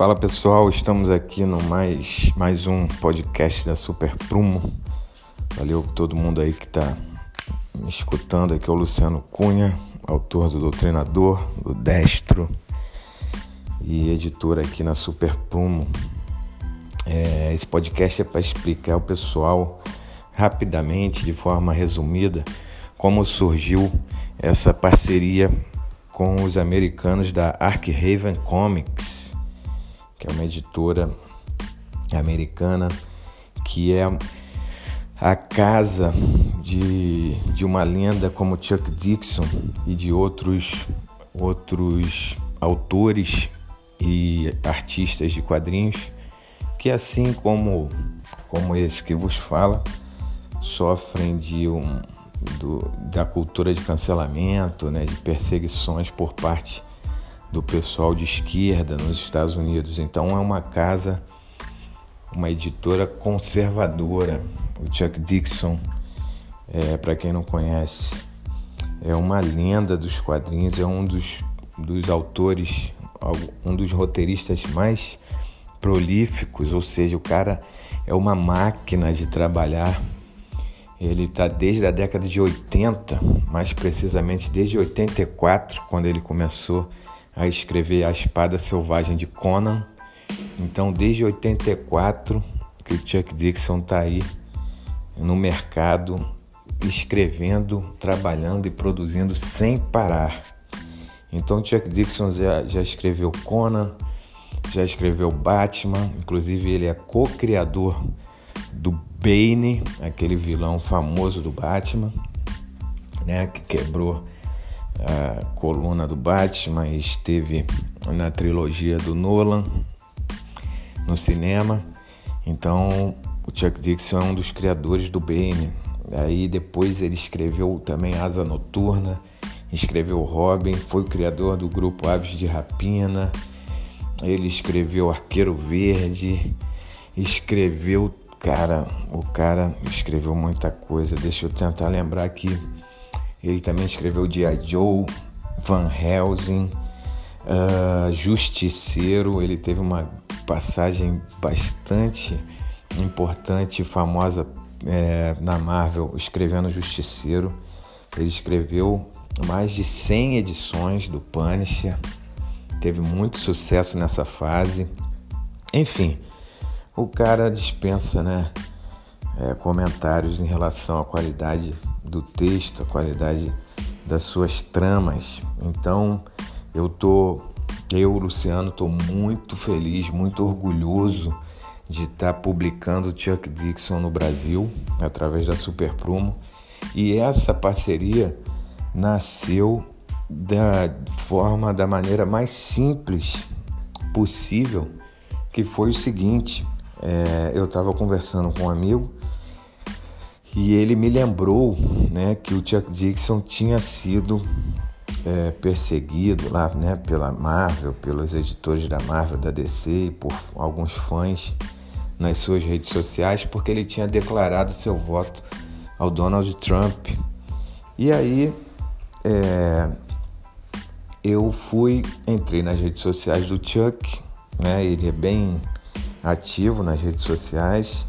Fala pessoal, estamos aqui no mais, mais um podcast da Super Prumo. Valeu todo mundo aí que está me escutando. Aqui é o Luciano Cunha, autor do Doutrinador, do Destro e editor aqui na Super Prumo. É, esse podcast é para explicar ao pessoal rapidamente, de forma resumida, como surgiu essa parceria com os americanos da Arkhaven Comics, que é uma editora americana que é a casa de, de uma lenda como Chuck Dixon e de outros outros autores e artistas de quadrinhos que assim como como esse que vos fala sofrem de um do, da cultura de cancelamento, né, de perseguições por parte do pessoal de esquerda nos Estados Unidos. Então é uma casa, uma editora conservadora. O Chuck Dixon, é, para quem não conhece, é uma lenda dos quadrinhos, é um dos, dos autores, um dos roteiristas mais prolíficos, ou seja, o cara é uma máquina de trabalhar ele está desde a década de 80, mais precisamente desde 84, quando ele começou a escrever A Espada Selvagem de Conan. Então, desde 84 que o Chuck Dixon está aí no mercado, escrevendo, trabalhando e produzindo sem parar. Então, Chuck Dixon já, já escreveu Conan, já escreveu Batman, inclusive ele é co-criador do Bane, aquele vilão famoso do Batman, né, que quebrou a coluna do Batman esteve na trilogia do Nolan no cinema. Então, o Chuck Dixon é um dos criadores do Bane. Aí depois ele escreveu também Asa Noturna, escreveu Robin, foi o criador do grupo Aves de Rapina. Ele escreveu Arqueiro Verde, escreveu Cara, o cara escreveu muita coisa. Deixa eu tentar lembrar aqui. Ele também escreveu Dia Joe, Van Helsing, uh, Justiceiro. Ele teve uma passagem bastante importante e famosa é, na Marvel, escrevendo Justiceiro. Ele escreveu mais de 100 edições do Punisher. Teve muito sucesso nessa fase. Enfim, o cara dispensa né, é, comentários em relação à qualidade do texto, a qualidade das suas tramas. Então eu tô, eu, Luciano, tô muito feliz, muito orgulhoso de estar tá publicando Chuck Dixon no Brasil através da Super Prumo. E essa parceria nasceu da forma, da maneira mais simples possível, que foi o seguinte: é, eu estava conversando com um amigo e ele me lembrou né, que o Chuck Dixon tinha sido é, perseguido lá né, pela Marvel, pelos editores da Marvel, da DC e por alguns fãs nas suas redes sociais porque ele tinha declarado seu voto ao Donald Trump. E aí é, eu fui, entrei nas redes sociais do Chuck, né, ele é bem ativo nas redes sociais.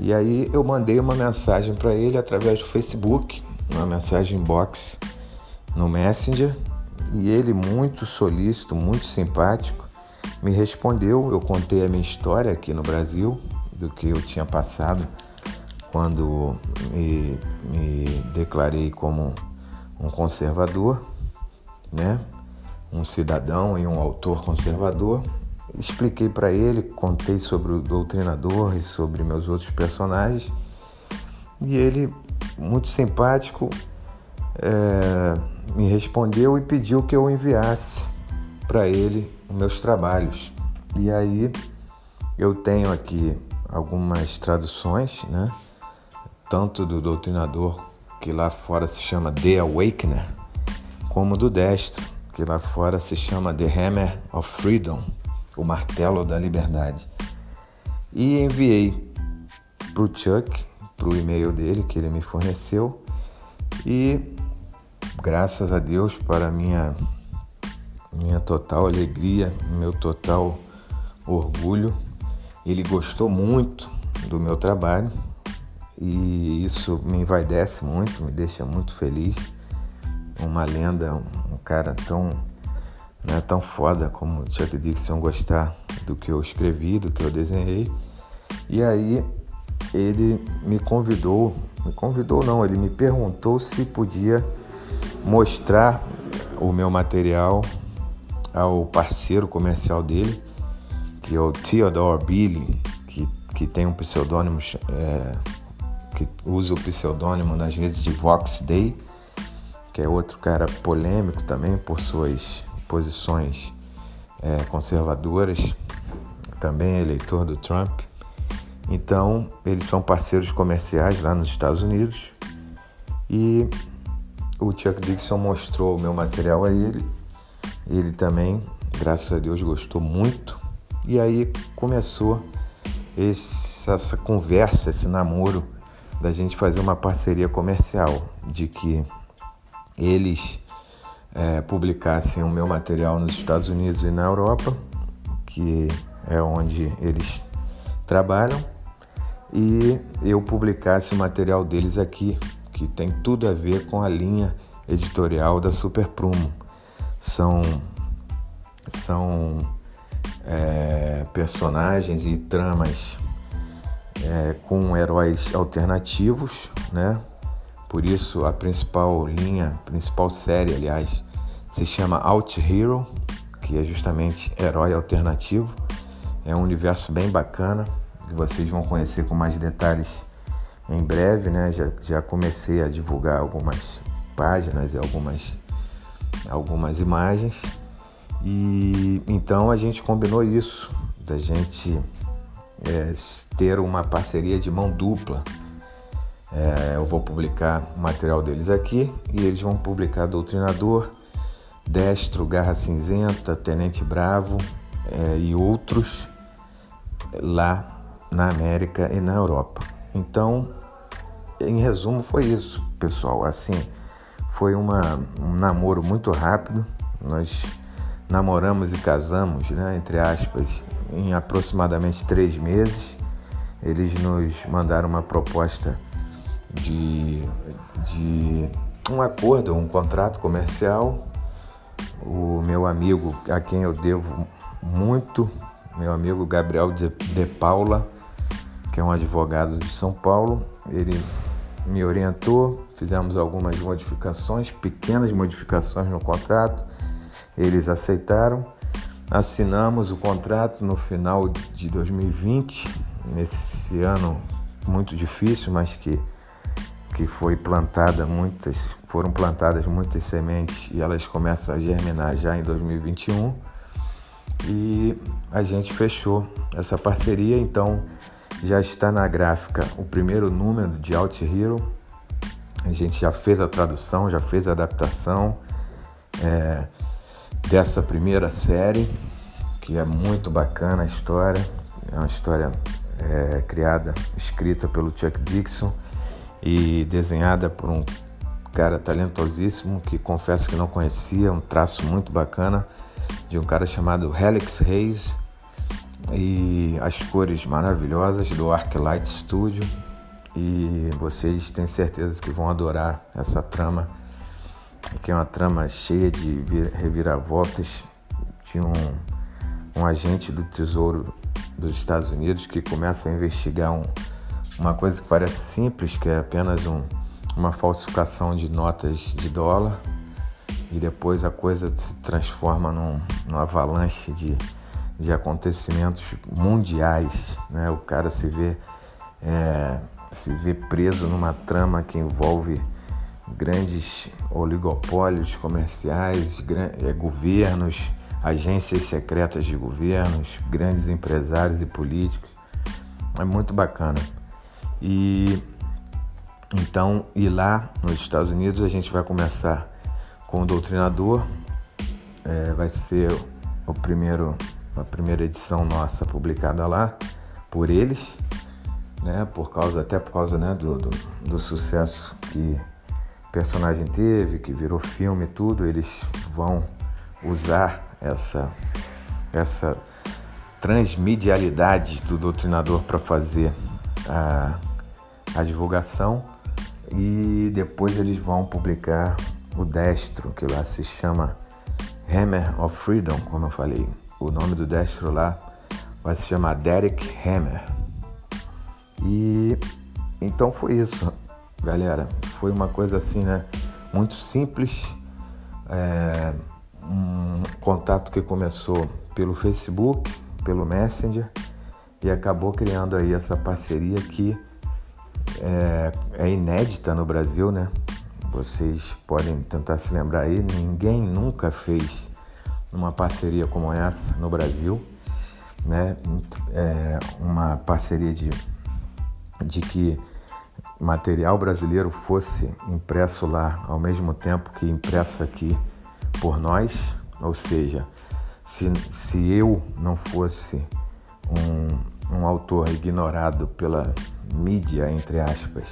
E aí eu mandei uma mensagem para ele através do Facebook, uma mensagem box no Messenger, e ele muito solícito, muito simpático, me respondeu. Eu contei a minha história aqui no Brasil, do que eu tinha passado quando me, me declarei como um conservador, né? um cidadão e um autor conservador, expliquei para ele, contei sobre o doutrinador e sobre meus outros personagens. E ele, muito simpático, é, me respondeu e pediu que eu enviasse para ele os meus trabalhos. E aí eu tenho aqui algumas traduções, né? Tanto do doutrinador, que lá fora se chama The Awakener, como do destro, que lá fora se chama The Hammer of Freedom o martelo da liberdade. E enviei para o Chuck, para o e-mail dele que ele me forneceu. E graças a Deus, para minha, minha total alegria, meu total orgulho. Ele gostou muito do meu trabalho e isso me envaidece muito, me deixa muito feliz. Uma lenda, um cara tão, né, tão foda como Chuck Dixon gostar do que eu escrevi, do que eu desenhei. E aí ele me convidou, me convidou não, ele me perguntou se podia mostrar o meu material ao parceiro comercial dele, que é o Theodore Billy, que, que tem um pseudônimo, é, que usa o pseudônimo nas redes de Vox Day, que é outro cara polêmico também por suas posições é, conservadoras, também é eleitor do Trump. Então, eles são parceiros comerciais lá nos Estados Unidos e o Chuck Dixon mostrou o meu material a ele. Ele também, graças a Deus, gostou muito. E aí começou esse, essa conversa, esse namoro da gente fazer uma parceria comercial, de que eles é, publicassem o meu material nos Estados Unidos e na Europa, que é onde eles trabalham, e eu publicasse o material deles aqui que tem tudo a ver com a linha editorial da Super Prumo. São, são é, personagens e tramas é, com heróis alternativos, né? Por isso a principal linha, principal série, aliás, se chama Out Hero, que é justamente herói alternativo. É um universo bem bacana que vocês vão conhecer com mais detalhes em breve, né? Já, já comecei a divulgar algumas páginas e algumas, algumas imagens. E então a gente combinou isso, da gente é, ter uma parceria de mão dupla. É, eu vou publicar o material deles aqui e eles vão publicar Doutrinador, Destro, Garra Cinzenta, Tenente Bravo é, e outros lá na América e na Europa. Então, em resumo, foi isso, pessoal. Assim, foi uma, um namoro muito rápido. Nós namoramos e casamos, né, entre aspas, em aproximadamente três meses. Eles nos mandaram uma proposta de, de um acordo, um contrato comercial. O meu amigo, a quem eu devo muito, meu amigo Gabriel de, de Paula, que é um advogado de São Paulo. Ele me orientou, fizemos algumas modificações, pequenas modificações no contrato. Eles aceitaram, assinamos o contrato no final de 2020, nesse ano muito difícil, mas que que foi plantada muitas, foram plantadas muitas sementes e elas começam a germinar já em 2021. E a gente fechou essa parceria, então já está na gráfica o primeiro número de Out Hero. A gente já fez a tradução, já fez a adaptação é, dessa primeira série, que é muito bacana a história. É uma história é, criada, escrita pelo Chuck Dixon e desenhada por um cara talentosíssimo que confesso que não conhecia, um traço muito bacana de um cara chamado Helix Reis e as cores maravilhosas do Arclight Studio. E vocês têm certeza que vão adorar essa trama que é uma trama cheia de reviravoltas de um, um agente do Tesouro dos Estados Unidos que começa a investigar um, uma coisa que parece simples, que é apenas um, uma falsificação de notas de dólar e depois a coisa se transforma num, num avalanche de de acontecimentos mundiais, né? O cara se vê é, se vê preso numa trama que envolve grandes oligopólios comerciais, é, governos, agências secretas de governos, grandes empresários e políticos. É muito bacana. E então, e lá nos Estados Unidos a gente vai começar com o Doutrinador, é, vai ser o primeiro uma primeira edição nossa publicada lá por eles, né? Por causa até por causa né, do, do, do sucesso que o personagem teve, que virou filme e tudo, eles vão usar essa essa transmedialidade do doutrinador para fazer a, a divulgação e depois eles vão publicar o destro, que lá se chama Hammer of Freedom, como eu falei. O nome do destro lá vai se chamar Derek Hammer. E então foi isso, galera. Foi uma coisa assim, né? Muito simples. É, um contato que começou pelo Facebook, pelo Messenger e acabou criando aí essa parceria que é, é inédita no Brasil, né? Vocês podem tentar se lembrar aí, ninguém nunca fez uma parceria como essa no Brasil, né? É uma parceria de, de que material brasileiro fosse impresso lá ao mesmo tempo que impresso aqui por nós, ou seja, se, se eu não fosse um, um autor ignorado pela mídia, entre aspas,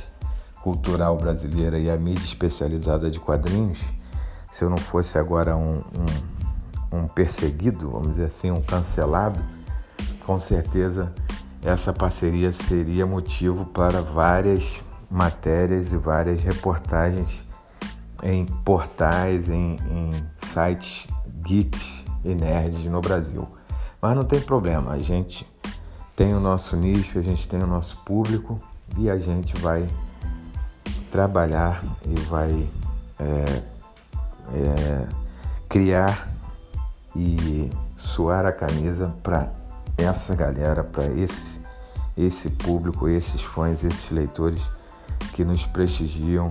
cultural brasileira e a mídia especializada de quadrinhos, se eu não fosse agora um, um, um perseguido, vamos dizer assim, um cancelado, com certeza essa parceria seria motivo para várias matérias e várias reportagens em portais, em, em sites geeks e nerds no Brasil. Mas não tem problema, a gente tem o nosso nicho, a gente tem o nosso público e a gente vai trabalhar e vai é, é, criar e suar a camisa para essa galera, para esse, esse público, esses fãs, esses leitores que nos prestigiam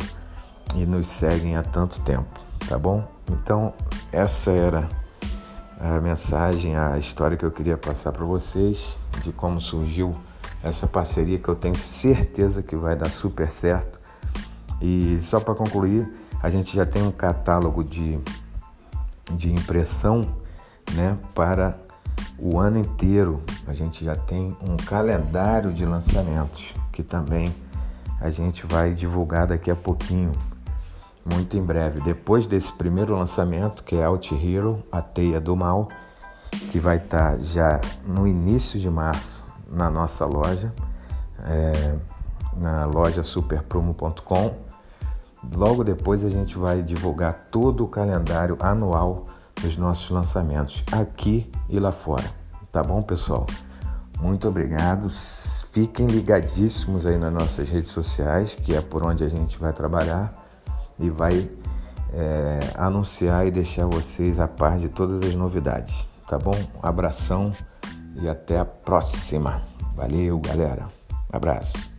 e nos seguem há tanto tempo, tá bom? Então, essa era a mensagem, a história que eu queria passar para vocês de como surgiu essa parceria que eu tenho certeza que vai dar super certo. E só para concluir, a gente já tem um catálogo de, de impressão né, para o ano inteiro. A gente já tem um calendário de lançamentos que também a gente vai divulgar daqui a pouquinho muito em breve. Depois desse primeiro lançamento, que é Out Hero, a Teia do Mal, que vai estar tá já no início de março na nossa loja, é, na loja superpromo.com. Logo depois a gente vai divulgar todo o calendário anual dos nossos lançamentos aqui e lá fora. Tá bom, pessoal? Muito obrigado. Fiquem ligadíssimos aí nas nossas redes sociais, que é por onde a gente vai trabalhar e vai é, anunciar e deixar vocês a par de todas as novidades, tá bom? Um abração e até a próxima. Valeu, galera. Abraço.